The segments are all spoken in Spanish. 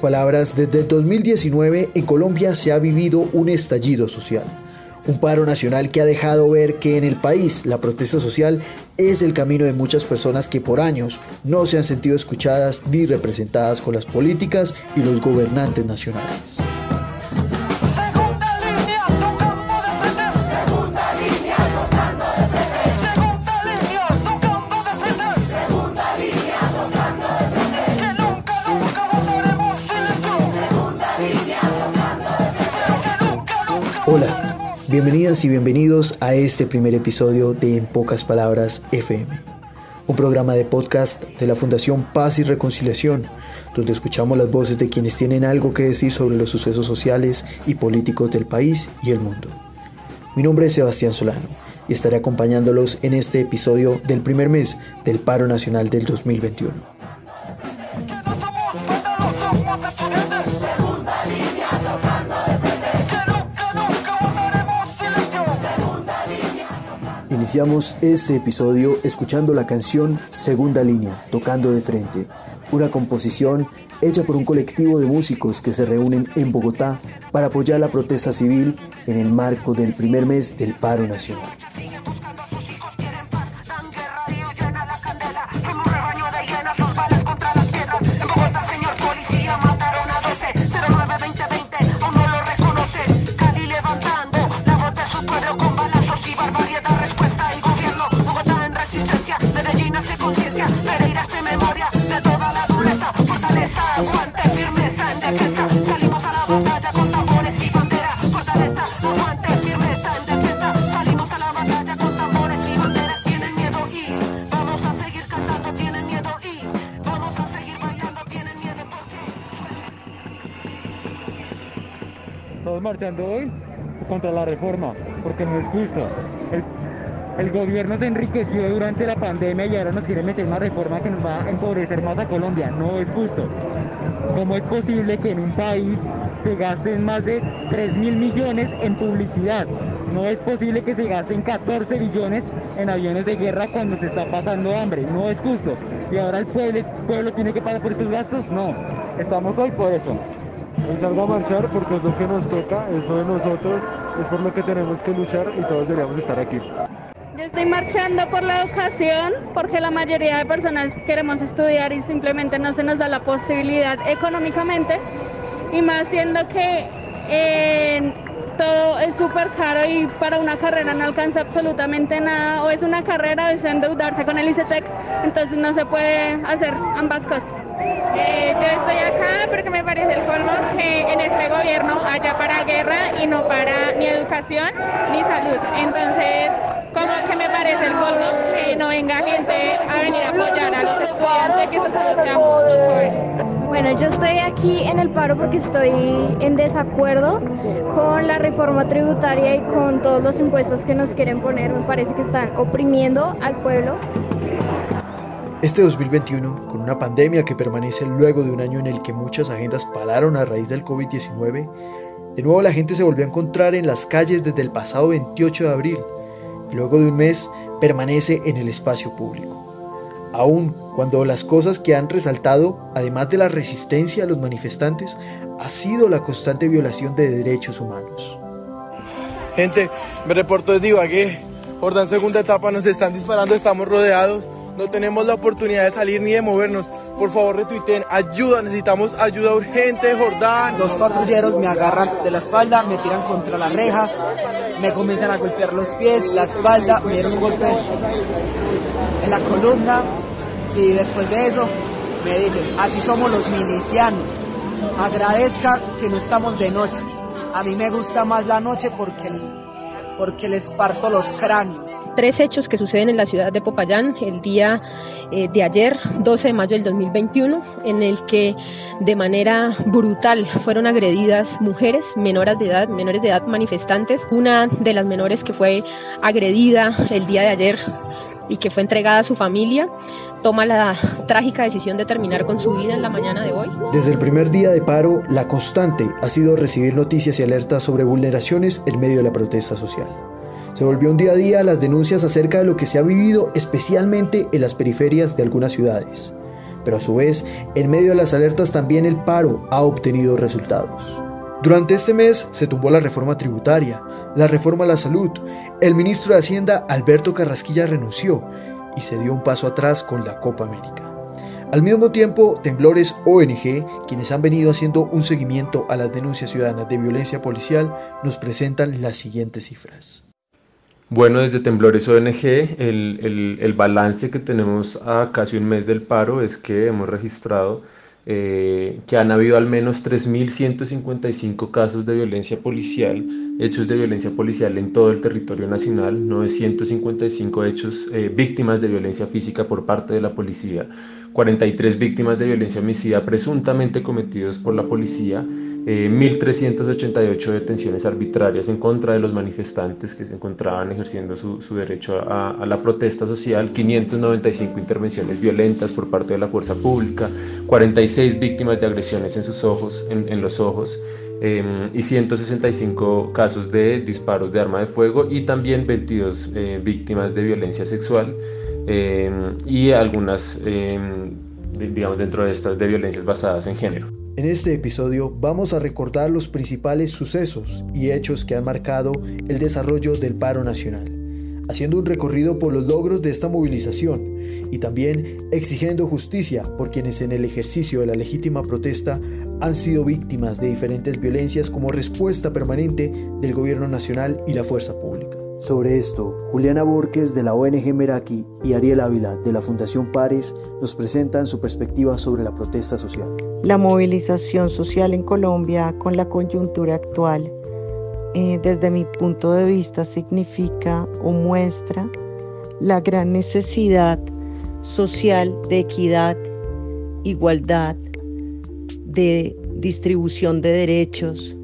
palabras, desde el 2019 en Colombia se ha vivido un estallido social. Un paro nacional que ha dejado ver que en el país la protesta social es el camino de muchas personas que por años no se han sentido escuchadas ni representadas con las políticas y los gobernantes nacionales. Bienvenidas y bienvenidos a este primer episodio de En pocas palabras FM, un programa de podcast de la Fundación Paz y Reconciliación, donde escuchamos las voces de quienes tienen algo que decir sobre los sucesos sociales y políticos del país y el mundo. Mi nombre es Sebastián Solano y estaré acompañándolos en este episodio del primer mes del paro nacional del 2021. Iniciamos este episodio escuchando la canción Segunda Línea, Tocando de Frente, una composición hecha por un colectivo de músicos que se reúnen en Bogotá para apoyar la protesta civil en el marco del primer mes del paro nacional. Marchando hoy contra la reforma, porque no es justo. El, gobierno se enriqueció durante la pandemia y ahora nos quiere meter una reforma que nos va a empobrecer más a Colombia. No es justo. ¿Cómo es posible que en un país se gasten más de 3 mil millones en publicidad? No es posible que se gasten 14 billones en aviones de guerra cuando se está pasando hambre. No es justo. Y ahora el pueblo, el pueblo tiene que pagar por estos gastos. No. Estamos hoy por eso. Hoy salgo a marchar porque es lo que nos toca, es lo de nosotros, es por lo que tenemos que luchar y todos deberíamos estar aquí. Yo estoy marchando por la educación porque la mayoría de personas queremos estudiar y simplemente no se nos da la posibilidad económicamente y más siendo que eh, todo es súper caro y para una carrera no alcanza absolutamente nada o es una carrera o es endeudarse con el ICETEX, entonces no se puede hacer ambas cosas. Eh, yo estoy acá porque me parece el colmo que en este gobierno haya para guerra y no para ni educación ni salud. Entonces, como que me parece el colmo que no venga gente a venir a apoyar a los estudiantes, que eso solo seamos los jóvenes. Bueno, yo estoy aquí en el paro porque estoy en desacuerdo con la reforma tributaria y con todos los impuestos que nos quieren poner. Me parece que están oprimiendo al pueblo. Este 2021, con una pandemia que permanece luego de un año en el que muchas agendas pararon a raíz del COVID-19, de nuevo la gente se volvió a encontrar en las calles desde el pasado 28 de abril y luego de un mes permanece en el espacio público. Aún cuando las cosas que han resaltado, además de la resistencia a los manifestantes, ha sido la constante violación de derechos humanos. Gente, me reporto desde Ibagué. Jordán, segunda etapa, nos están disparando, estamos rodeados no tenemos la oportunidad de salir ni de movernos. Por favor, retuiteen, ayuda, necesitamos ayuda urgente, Jordán. Dos patrulleros me agarran de la espalda, me tiran contra la reja, me comienzan a golpear los pies, la espalda, me dieron un golpe en la columna y después de eso me dicen, así somos los milicianos, agradezca que no estamos de noche. A mí me gusta más la noche porque porque les parto los cráneos. Tres hechos que suceden en la ciudad de Popayán el día eh, de ayer, 12 de mayo del 2021, en el que de manera brutal fueron agredidas mujeres menores de edad, menores de edad manifestantes. Una de las menores que fue agredida el día de ayer y que fue entregada a su familia, toma la trágica decisión de terminar con su vida en la mañana de hoy. Desde el primer día de paro, la constante ha sido recibir noticias y alertas sobre vulneraciones en medio de la protesta social. Se volvió un día a día las denuncias acerca de lo que se ha vivido especialmente en las periferias de algunas ciudades. pero a su vez, en medio de las alertas también el paro ha obtenido resultados. Durante este mes se tumbó la reforma tributaria, la reforma a la salud, el ministro de Hacienda Alberto Carrasquilla renunció y se dio un paso atrás con la Copa América. Al mismo tiempo, Temblores ONG, quienes han venido haciendo un seguimiento a las denuncias ciudadanas de violencia policial, nos presentan las siguientes cifras. Bueno, desde Temblores ONG, el, el, balance que tenemos a casi un mes del paro es que hemos registrado eh, que han habido al menos 3.155 casos de violencia policial, hechos de violencia policial en todo el territorio nacional, 955 hechos eh, víctimas de violencia física por parte de la policía, 43 víctimas de violencia homicida presuntamente cometidos por la policía, 1.388 eh, detenciones arbitrarias en contra de los manifestantes que se encontraban ejerciendo su, su derecho a, la protesta social, 595 intervenciones violentas por parte de la fuerza pública, 46 víctimas de agresiones en sus ojos, en, los ojos, em, y 165 casos de disparos de arma de fuego y también 22 eh, víctimas de violencia sexual em, y algunas, em, digamos, dentro de estas de violencias basadas en género. En este episodio vamos a recordar los principales sucesos y hechos que han marcado el desarrollo del paro nacional, haciendo un recorrido por los logros de esta movilización y también exigiendo justicia por quienes en el ejercicio de la legítima protesta han sido víctimas de diferentes violencias como respuesta permanente del gobierno nacional y la fuerza pública. Sobre esto, Juliana Borges de la ONG Meraki y Ariel Ávila de la Fundación Pares nos presentan su perspectiva sobre la protesta social. La movilización social en Colombia con la coyuntura actual, eh, desde mi punto de vista, significa o muestra la gran necesidad social de equidad, igualdad, de distribución de derechos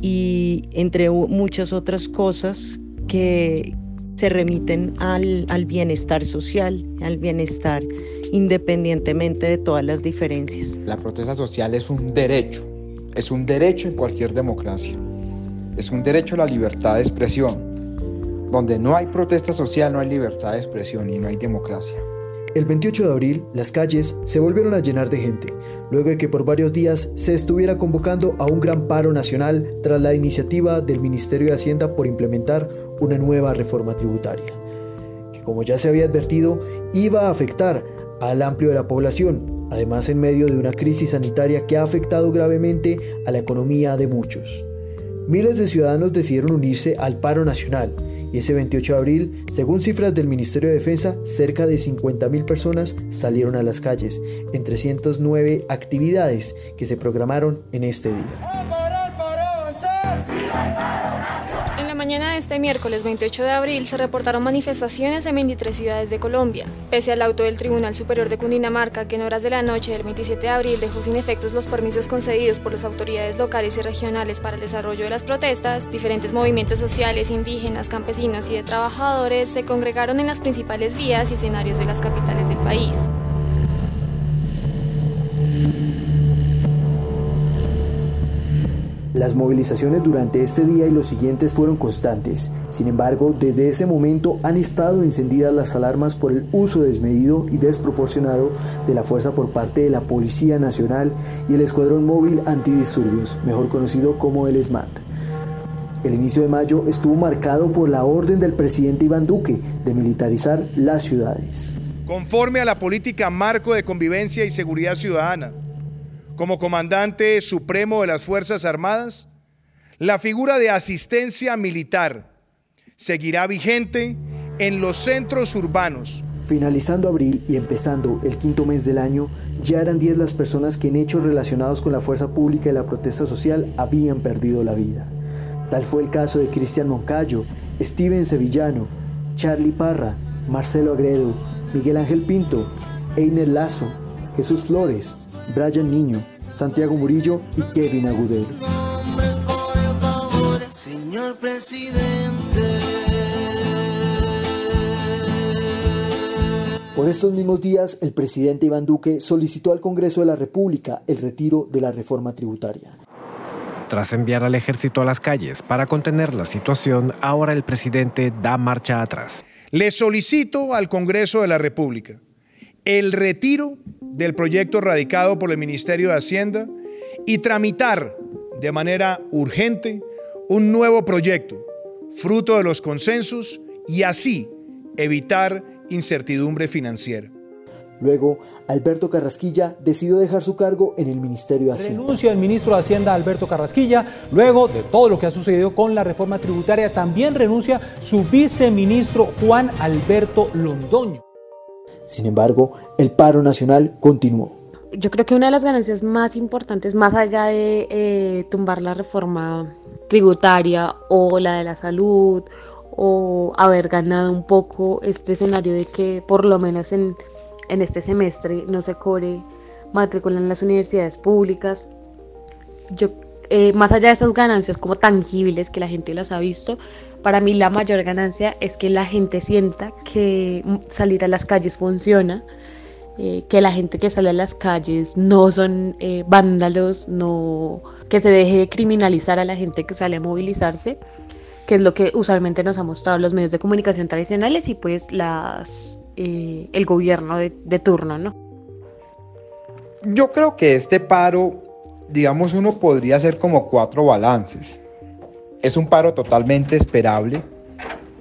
y entre muchas otras cosas que se remiten al, al bienestar social, al bienestar independientemente de todas las diferencias. La protesta social es un derecho, es un derecho en cualquier democracia, es un derecho a la libertad de expresión. Donde no hay protesta social no hay libertad de expresión y no hay democracia. El 28 de abril, las calles se volvieron a llenar de gente, luego de que por varios días se estuviera convocando a un gran paro nacional tras la iniciativa del Ministerio de Hacienda por implementar una nueva reforma tributaria, que como ya se había advertido, iba a afectar al amplio de la población, además en medio de una crisis sanitaria que ha afectado gravemente a la economía de muchos. Miles de ciudadanos decidieron unirse al paro nacional y ese 28 de abril, según cifras del Ministerio de Defensa, cerca de 50.000 personas salieron a las calles en 309 actividades que se programaron en este día. Mañana de este miércoles 28 de abril se reportaron manifestaciones en 23 ciudades de Colombia. Pese al auto del Tribunal Superior de Cundinamarca, que en horas de la noche del 27 de abril dejó sin efectos los permisos concedidos por las autoridades locales y regionales para el desarrollo de las protestas, diferentes movimientos sociales, indígenas, campesinos y de trabajadores se congregaron en las principales vías y escenarios de las capitales del país. Las movilizaciones durante este día y los siguientes fueron constantes. Sin embargo, desde ese momento han estado encendidas las alarmas por el uso desmedido y desproporcionado de la fuerza por parte de la Policía Nacional y el Escuadrón Móvil Antidisturbios, mejor conocido como el SMAT. El inicio de mayo estuvo marcado por la orden del presidente Iván Duque de militarizar las ciudades. Conforme a la política marco de convivencia y seguridad ciudadana, como comandante supremo de las Fuerzas Armadas, la figura de asistencia militar seguirá vigente en los centros urbanos. Finalizando abril y empezando el quinto mes del año, ya eran 10 las personas que en hechos relacionados con la fuerza pública y la protesta social habían perdido la vida. Tal fue el caso de Cristian Moncayo, Steven Sevillano, Charlie Parra, Marcelo Agredo, Miguel Ángel Pinto, Einer Lazo, Jesús Flores, Brian Niño, Santiago Murillo y Kevin. Señor presidente. Por estos mismos días, el presidente Iván Duque solicitó al Congreso de la República el retiro de la reforma tributaria. Tras enviar al ejército a las calles para contener la situación, ahora el presidente da marcha atrás. Le solicito al Congreso de la República el retiro del proyecto radicado por el Ministerio de Hacienda y tramitar de manera urgente un nuevo proyecto, fruto de los consensos, y así evitar incertidumbre financiera. Luego, Alberto Carrasquilla decidió dejar su cargo en el Ministerio de Hacienda. Renuncia el ministro de Hacienda Alberto Carrasquilla. Luego de todo lo que ha sucedido con la reforma tributaria, también renuncia su viceministro Juan Alberto Londoño. Sin embargo, el paro nacional continuó. Yo creo que una de las ganancias más importantes, más allá de eh, tumbar la reforma tributaria o la de la salud o haber ganado un poco este escenario de que por lo menos en, en este semestre no se cobre matrícula en las universidades públicas. Yo, eh, más allá de esas ganancias como tangibles que la gente las ha visto, para mí la mayor ganancia es que la gente sienta que salir a las calles funciona, eh, que la gente que sale a las calles no son eh, vándalos, no, que se deje de criminalizar a la gente que sale a movilizarse que es lo que usualmente nos ha mostrado los medios de comunicación tradicionales y pues las eh, el gobierno de, de turno, ¿no? Yo creo que este paro, digamos, uno podría hacer como cuatro balances. Es un paro totalmente esperable,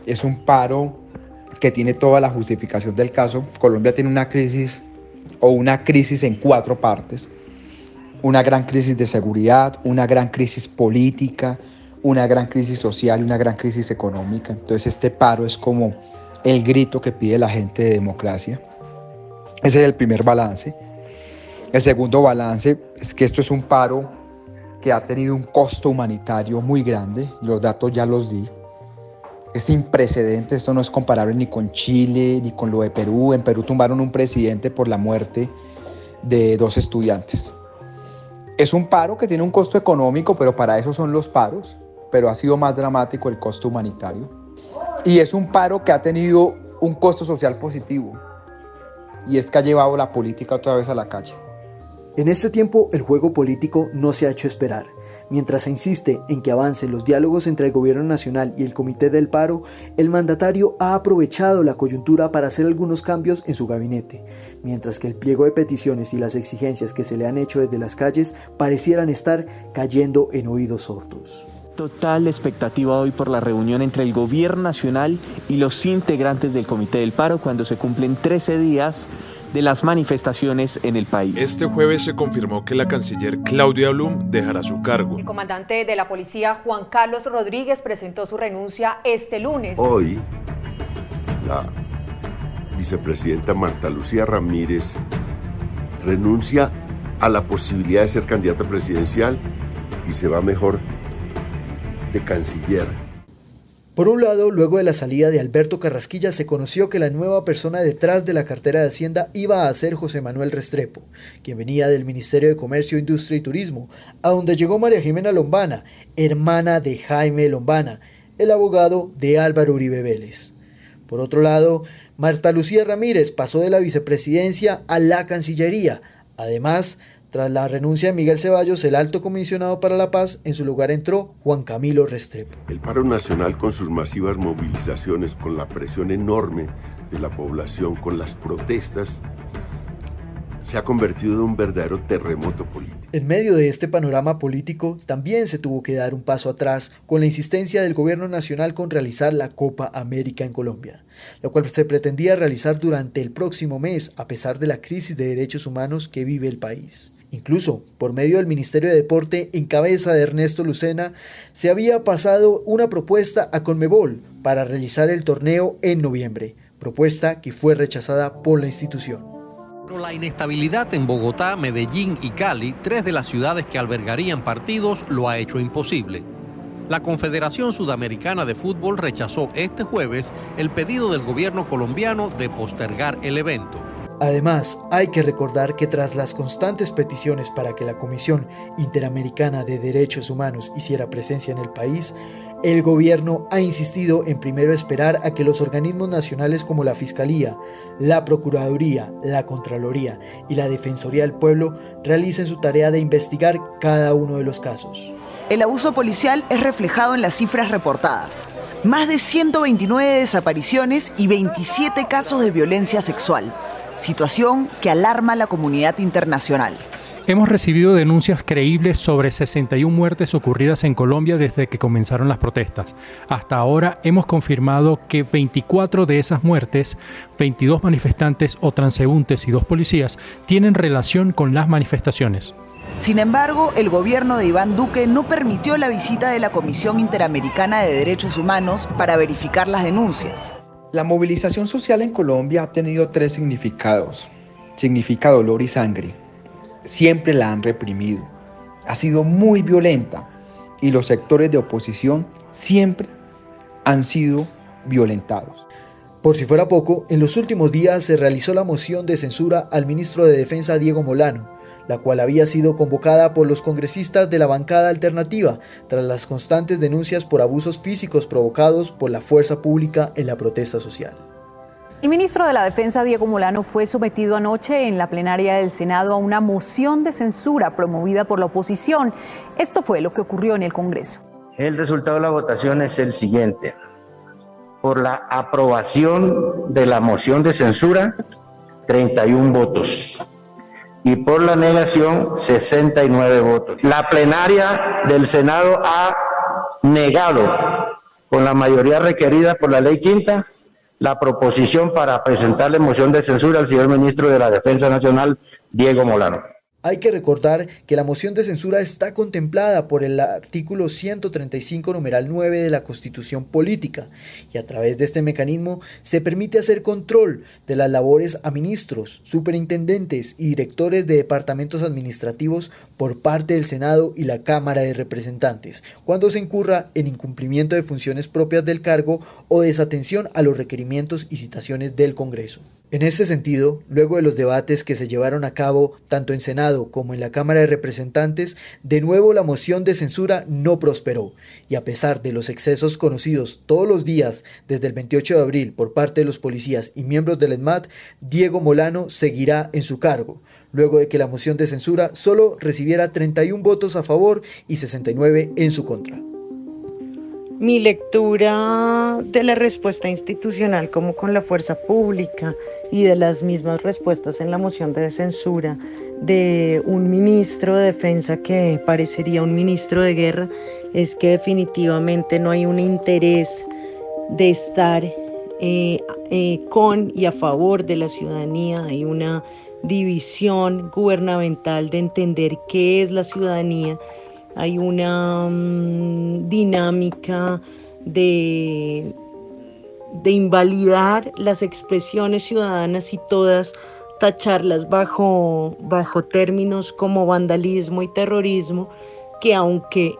es un paro que tiene toda la justificación del caso. Colombia tiene una crisis o una crisis en cuatro partes. Una gran crisis de seguridad, una gran crisis política, una gran crisis social y una gran crisis económica. Entonces este paro es como el grito que pide la gente de democracia. Ese es el primer balance. El segundo balance es que esto es un paro que ha tenido un costo humanitario muy grande. Los datos ya los di. Es sin precedentes, esto no es comparable ni con Chile ni con lo de Perú. En Perú tumbaron un presidente por la muerte de dos estudiantes. Es un paro que tiene un costo económico, pero para eso son los paros pero ha sido más dramático el costo humanitario. Y es un paro que ha tenido un costo social positivo, y es que ha llevado la política otra vez a la calle. En este tiempo el juego político no se ha hecho esperar. Mientras se insiste en que avancen los diálogos entre el gobierno nacional y el comité del paro, el mandatario ha aprovechado la coyuntura para hacer algunos cambios en su gabinete, mientras que el pliego de peticiones y las exigencias que se le han hecho desde las calles parecieran estar cayendo en oídos sordos total expectativa hoy por la reunión entre el Gobierno Nacional y los integrantes del Comité del Paro cuando se cumplen 13 días de las manifestaciones en el país. Este jueves se confirmó que la canciller Claudia Blum dejará su cargo. El comandante de la policía Juan Carlos Rodríguez presentó su renuncia este lunes. Hoy, la vicepresidenta Marta Lucía Ramírez renuncia a la posibilidad de ser candidata presidencial y se va mejor de canciller. Por un lado, luego de la salida de Alberto Carrasquilla, se conoció que la nueva persona detrás de la cartera de Hacienda iba a ser José Manuel Restrepo, quien venía del Ministerio de Comercio, Industria y Turismo, a donde llegó María Jimena Lombana, hermana de Jaime Lombana, el abogado de Álvaro Uribe Vélez. Por otro lado, Marta Lucía Ramírez pasó de la vicepresidencia a la Cancillería, además tras la renuncia de Miguel Ceballos, el alto comisionado para la paz, en su lugar entró Juan Camilo Restrepo. El paro nacional con sus masivas movilizaciones, con la presión enorme de la población, con las protestas, se ha convertido en un verdadero terremoto político. En medio de este panorama político, también se tuvo que dar un paso atrás con la insistencia del gobierno nacional con realizar la Copa América en Colombia, lo cual se pretendía realizar durante el próximo mes a pesar de la crisis de derechos humanos que vive el país. Incluso, por medio del Ministerio de Deporte en cabeza de Ernesto Lucena, se había pasado una propuesta a Conmebol para realizar el torneo en noviembre, propuesta que fue rechazada por la institución. La inestabilidad en Bogotá, Medellín y Cali, tres de las ciudades que albergarían partidos, lo ha hecho imposible. La Confederación Sudamericana de Fútbol rechazó este jueves el pedido del gobierno colombiano de postergar el evento. Además, hay que recordar que tras las constantes peticiones para que la Comisión Interamericana de Derechos Humanos hiciera presencia en el país, el gobierno ha insistido en primero esperar a que los organismos nacionales como la Fiscalía, la Procuraduría, la Contraloría y la Defensoría del Pueblo realicen su tarea de investigar cada uno de los casos. El abuso policial es reflejado en las cifras reportadas. Más de 129 desapariciones y 27 casos de violencia sexual. Situación que alarma a la comunidad internacional. Hemos recibido denuncias creíbles sobre 61 muertes ocurridas en Colombia desde que comenzaron las protestas. Hasta ahora hemos confirmado que 24 de esas muertes, 22 manifestantes o transeúntes y dos policías, tienen relación con las manifestaciones. Sin embargo, el gobierno de Iván Duque no permitió la visita de la Comisión Interamericana de Derechos Humanos para verificar las denuncias. La movilización social en Colombia ha tenido tres significados. Significa dolor y sangre siempre la han reprimido. Ha sido muy violenta y los sectores de oposición siempre han sido violentados. Por si fuera poco, en los últimos días se realizó la moción de censura al ministro de Defensa Diego Molano, la cual había sido convocada por los congresistas de la bancada alternativa tras las constantes denuncias por abusos físicos provocados por la fuerza pública en la protesta social. El ministro de la Defensa, Diego Molano, fue sometido anoche en la plenaria del Senado a una moción de censura promovida por la oposición. Esto fue lo que ocurrió en el Congreso. El resultado de la votación es el siguiente. Por la aprobación de la moción de censura, 31 votos. Y por la negación, 69 votos. La plenaria del Senado ha negado, con la mayoría requerida por la ley quinta, la proposición para presentarle moción de censura al señor ministro de la Defensa Nacional, Diego Molano. Hay que recordar que la moción de censura está contemplada por el artículo 135 numeral 9 de la Constitución Política y a través de este mecanismo se permite hacer control de las labores a ministros, superintendentes y directores de departamentos administrativos por parte del Senado y la Cámara de Representantes cuando se incurra en incumplimiento de funciones propias del cargo o desatención a los requerimientos y citaciones del Congreso. En este sentido, luego de los debates que se llevaron a cabo tanto en Senado como en la Cámara de Representantes, de nuevo la moción de censura no prosperó, y a pesar de los excesos conocidos todos los días desde el 28 de abril por parte de los policías y miembros del ESMAD, Diego Molano seguirá en su cargo, luego de que la moción de censura solo recibiera 31 votos a favor y 69 en su contra. Mi lectura de la respuesta institucional como con la fuerza pública y de las mismas respuestas en la moción de censura de un ministro de defensa que parecería un ministro de guerra es que definitivamente no hay un interés de estar eh, eh, con y a favor de la ciudadanía, hay una división gubernamental de entender qué es la ciudadanía hay una mm, dinámica de, de invalidar las expresiones ciudadanas y todas tacharlas bajo, bajo términos como vandalismo y terrorismo, que aunque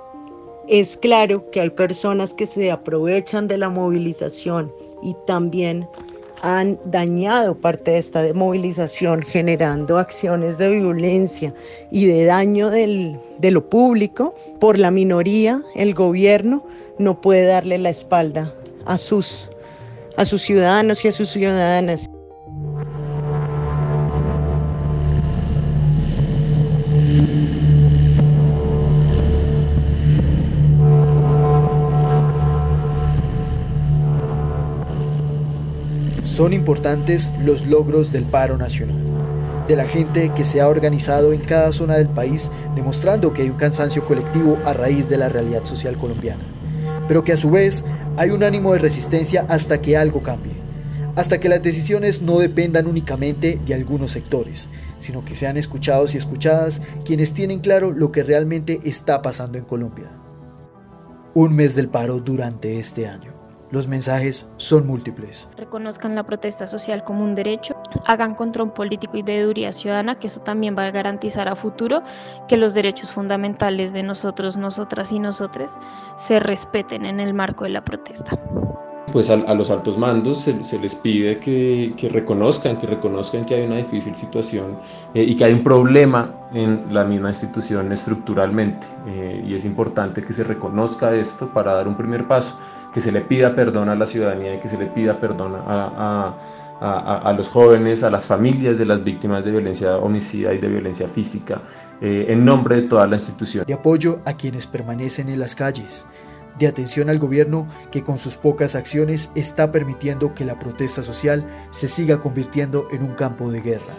es claro que hay personas que se aprovechan de la movilización y también han dañado parte de esta movilización, generando acciones de violencia y de daño de lo público, por la minoría, el gobierno no puede darle la espalda a sus, a sus ciudadanos y a sus ciudadanas. Son importantes los logros del paro nacional, de la gente que se ha organizado en cada zona del país demostrando que hay un cansancio colectivo a raíz de la realidad social colombiana, pero que a su vez hay un ánimo de resistencia hasta que algo cambie, hasta que las decisiones no dependan únicamente de algunos sectores, sino que sean escuchados y escuchadas quienes tienen claro lo que realmente está pasando en Colombia. Un mes del paro durante este año. Los mensajes son múltiples. Reconozcan la protesta social como un derecho, hagan control político y veeduría ciudadana, que eso también va a garantizar a futuro que los derechos fundamentales de nosotros, nosotras y nosotres se respeten en el marco de la protesta pues a, los altos mandos se, les pide que, reconozcan, que reconozcan que hay una difícil situación eh, y que hay un problema en la misma institución estructuralmente. Eh, y es importante que se reconozca esto para dar un primer paso que se le pida perdón a la ciudadanía y que se le pida perdón a, los jóvenes, a las familias de las víctimas de violencia homicida y de violencia física, eh, en nombre de toda la institución. De apoyo a quienes permanecen en las calles, de atención al gobierno que con sus pocas acciones está permitiendo que la protesta social se siga convirtiendo en un campo de guerra,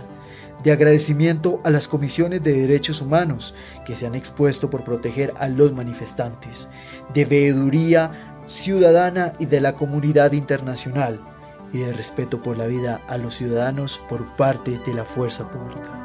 de agradecimiento a las comisiones de derechos humanos que se han expuesto por proteger a los manifestantes, de veeduría ciudadana y de la comunidad internacional, y de respeto por la vida a los ciudadanos por parte de la fuerza pública.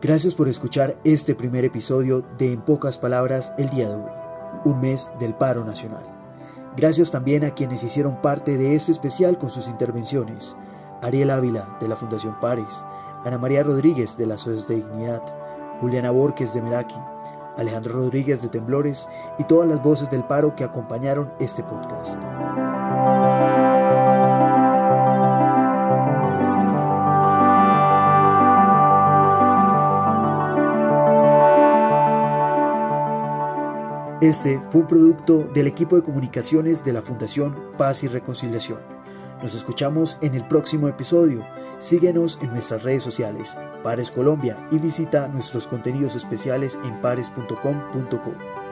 Gracias por escuchar este primer episodio de En pocas palabras el día de hoy, un mes del paro nacional. Gracias también a quienes hicieron parte de este especial con sus intervenciones. Ariel Ávila de la Fundación Pares, Ana María Rodríguez de la SOS de Dignidad, Juliana Borges de Meraki, Alejandro Rodríguez de Temblores y todas las voces del paro que acompañaron este podcast. Este fue un producto del equipo de comunicaciones de la Fundación Paz y Reconciliación. Nos escuchamos en el próximo episodio. Síguenos en nuestras redes sociales, Pares Colombia, y visita nuestros contenidos especiales en pares.com.co.